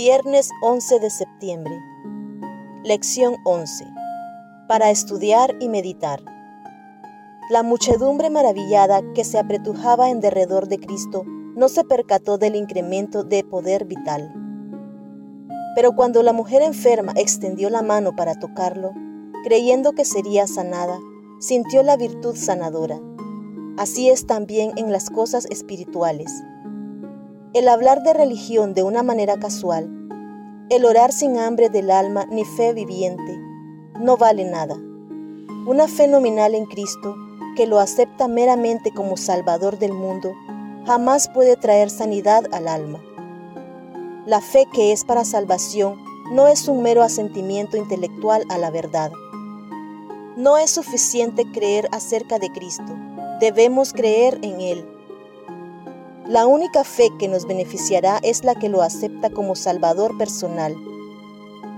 Viernes 11 de septiembre. Lección 11. Para estudiar y meditar. La muchedumbre maravillada que se apretujaba en derredor de Cristo no se percató del incremento de poder vital. Pero cuando la mujer enferma extendió la mano para tocarlo, creyendo que sería sanada, sintió la virtud sanadora. Así es también en las cosas espirituales. El hablar de religión de una manera casual, el orar sin hambre del alma ni fe viviente, no vale nada. Una fe nominal en Cristo, que lo acepta meramente como Salvador del mundo, jamás puede traer sanidad al alma. La fe que es para salvación no es un mero asentimiento intelectual a la verdad. No es suficiente creer acerca de Cristo, debemos creer en Él la única fe que nos beneficiará es la que lo acepta como Salvador personal,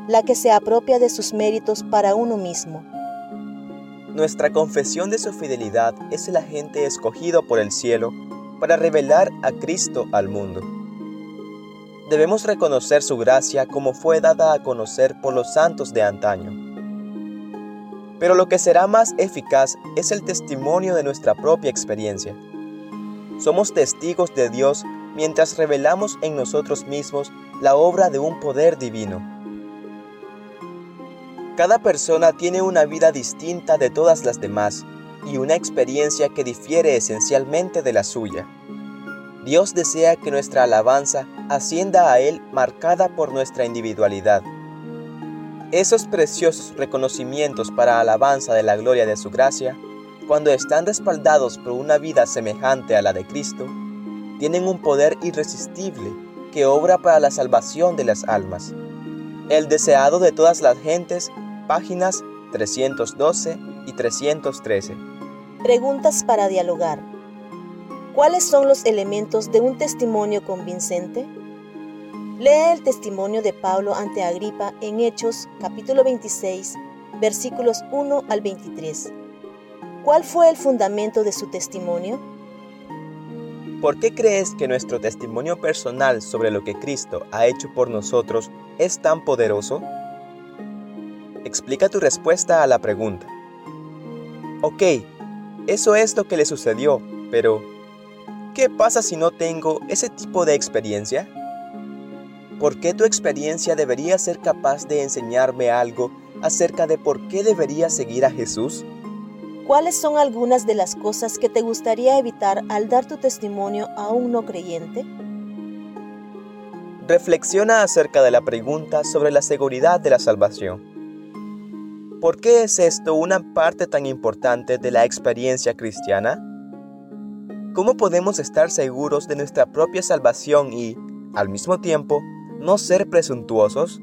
la que se apropia de sus méritos para uno mismo. Nuestra confesión de su fidelidad es el agente escogido por el cielo para revelar a Cristo al mundo. Debemos reconocer su gracia como fue dada a conocer por los santos de antaño. Pero lo que será más eficaz es el testimonio de nuestra propia experiencia. Somos testigos de Dios mientras revelamos en nosotros mismos la obra de un poder divino. Cada persona tiene una vida distinta de todas las demás y una experiencia que difiere esencialmente de la suya. Dios desea que nuestra alabanza ascienda a Él marcada por nuestra individualidad. Esos preciosos reconocimientos para alabanza de la gloria de su gracia cuando están respaldados por una vida semejante a la de Cristo, tienen un poder irresistible que obra para la salvación de las almas. El deseado de todas las gentes, páginas 312 y 313. Preguntas para dialogar. ¿Cuáles son los elementos de un testimonio convincente? Lee el testimonio de Pablo ante Agripa en Hechos capítulo 26, versículos 1 al 23. ¿Cuál fue el fundamento de su testimonio? ¿Por qué crees que nuestro testimonio personal sobre lo que Cristo ha hecho por nosotros es tan poderoso? Explica tu respuesta a la pregunta. Ok, eso es lo que le sucedió, pero ¿qué pasa si no tengo ese tipo de experiencia? ¿Por qué tu experiencia debería ser capaz de enseñarme algo acerca de por qué debería seguir a Jesús? ¿Cuáles son algunas de las cosas que te gustaría evitar al dar tu testimonio a un no creyente? Reflexiona acerca de la pregunta sobre la seguridad de la salvación. ¿Por qué es esto una parte tan importante de la experiencia cristiana? ¿Cómo podemos estar seguros de nuestra propia salvación y, al mismo tiempo, no ser presuntuosos?